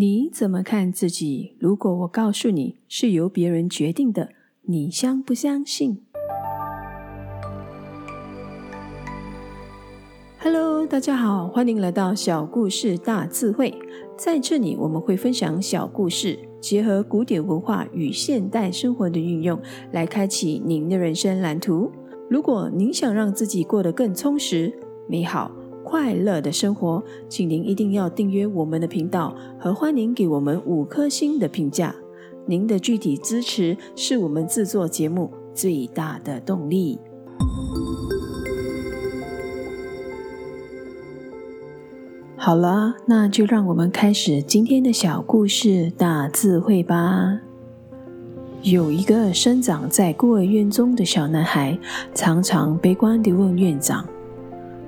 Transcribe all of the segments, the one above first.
你怎么看自己？如果我告诉你是由别人决定的，你相不相信？Hello，大家好，欢迎来到小故事大智慧。在这里，我们会分享小故事，结合古典文化与现代生活的运用，来开启您的人生蓝图。如果您想让自己过得更充实、美好。快乐的生活，请您一定要订阅我们的频道和欢迎给我们五颗星的评价。您的具体支持是我们制作节目最大的动力。好了，那就让我们开始今天的小故事大智慧吧。有一个生长在孤儿院中的小男孩，常常悲观地问院长。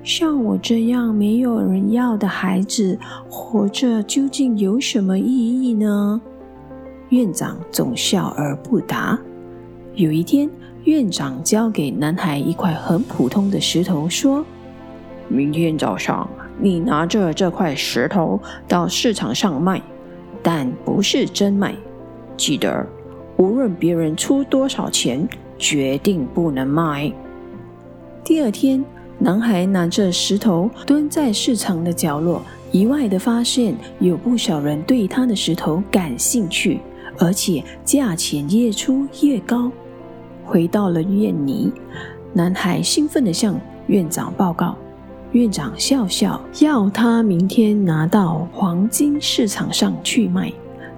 像我这样没有人要的孩子，活着究竟有什么意义呢？院长总笑而不答。有一天，院长交给男孩一块很普通的石头，说：“明天早上，你拿着这块石头到市场上卖，但不是真卖。记得，无论别人出多少钱，决定不能卖。”第二天。男孩拿着石头蹲在市场的角落，意外的发现有不少人对他的石头感兴趣，而且价钱越出越高。回到了院里，男孩兴奋地向院长报告。院长笑笑，要他明天拿到黄金市场上去卖。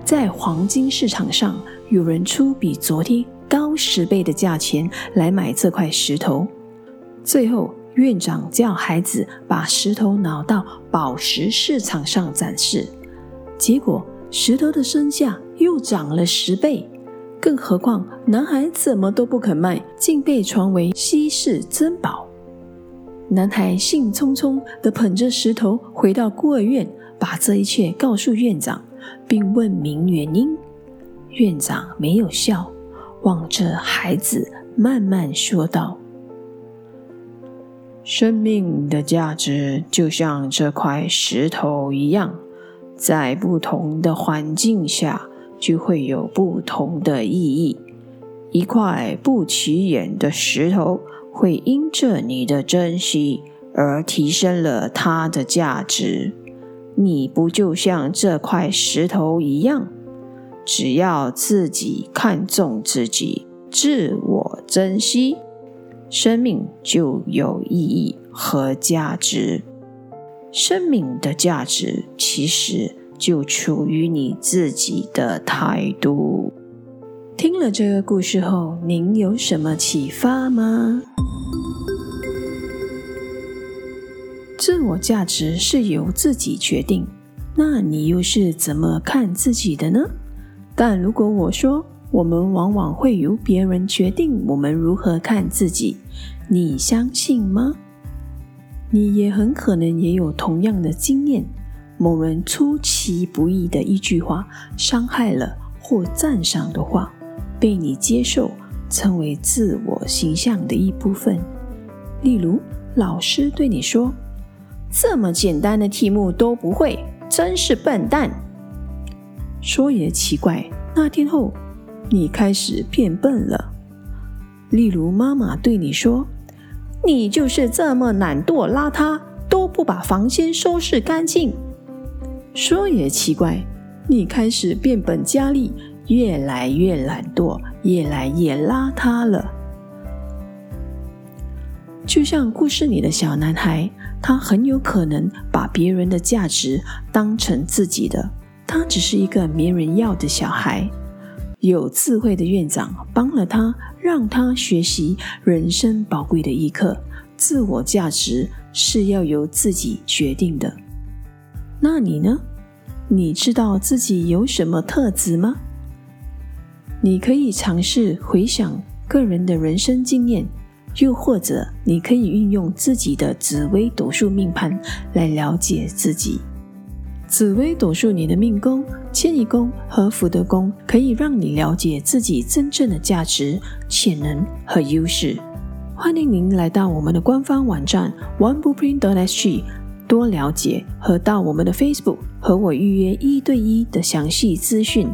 在黄金市场上，有人出比昨天高十倍的价钱来买这块石头。最后。院长叫孩子把石头拿到宝石市场上展示，结果石头的身价又涨了十倍。更何况男孩怎么都不肯卖，竟被传为稀世珍宝。男孩兴冲冲地捧着石头回到孤儿院，把这一切告诉院长，并问明原因。院长没有笑，望着孩子慢慢说道。生命的价值就像这块石头一样，在不同的环境下就会有不同的意义。一块不起眼的石头会因着你的珍惜而提升了它的价值。你不就像这块石头一样？只要自己看重自己，自我珍惜。生命就有意义和价值。生命的价值其实就处于你自己的态度。听了这个故事后，您有什么启发吗？自我价值是由自己决定，那你又是怎么看自己的呢？但如果我说，我们往往会由别人决定我们如何看自己，你相信吗？你也很可能也有同样的经验：某人出其不意的一句话，伤害了或赞赏的话，被你接受，成为自我形象的一部分。例如，老师对你说：“这么简单的题目都不会，真是笨蛋。”说也奇怪，那天后。你开始变笨了。例如，妈妈对你说：“你就是这么懒惰邋遢，都不把房间收拾干净。”说也奇怪，你开始变本加厉，越来越懒惰，越来越邋遢了。就像故事里的小男孩，他很有可能把别人的价值当成自己的，他只是一个没人要的小孩。有智慧的院长帮了他，让他学习人生宝贵的一课：自我价值是要由自己决定的。那你呢？你知道自己有什么特质吗？你可以尝试回想个人的人生经验，又或者你可以运用自己的紫微斗数命盘来了解自己。紫微斗数，你的命宫、迁移宫和福德宫可以让你了解自己真正的价值、潜能和优势。欢迎您来到我们的官方网站 oneblueprint.sg，多了解和到我们的 Facebook 和我预约一对一的详细资讯。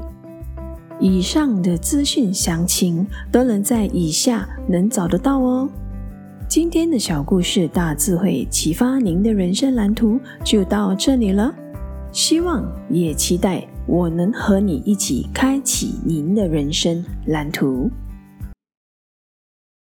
以上的资讯详情都能在以下能找得到哦。今天的小故事大智慧启发您的人生蓝图就到这里了，希望也期待我能和你一起开启您的人生蓝图。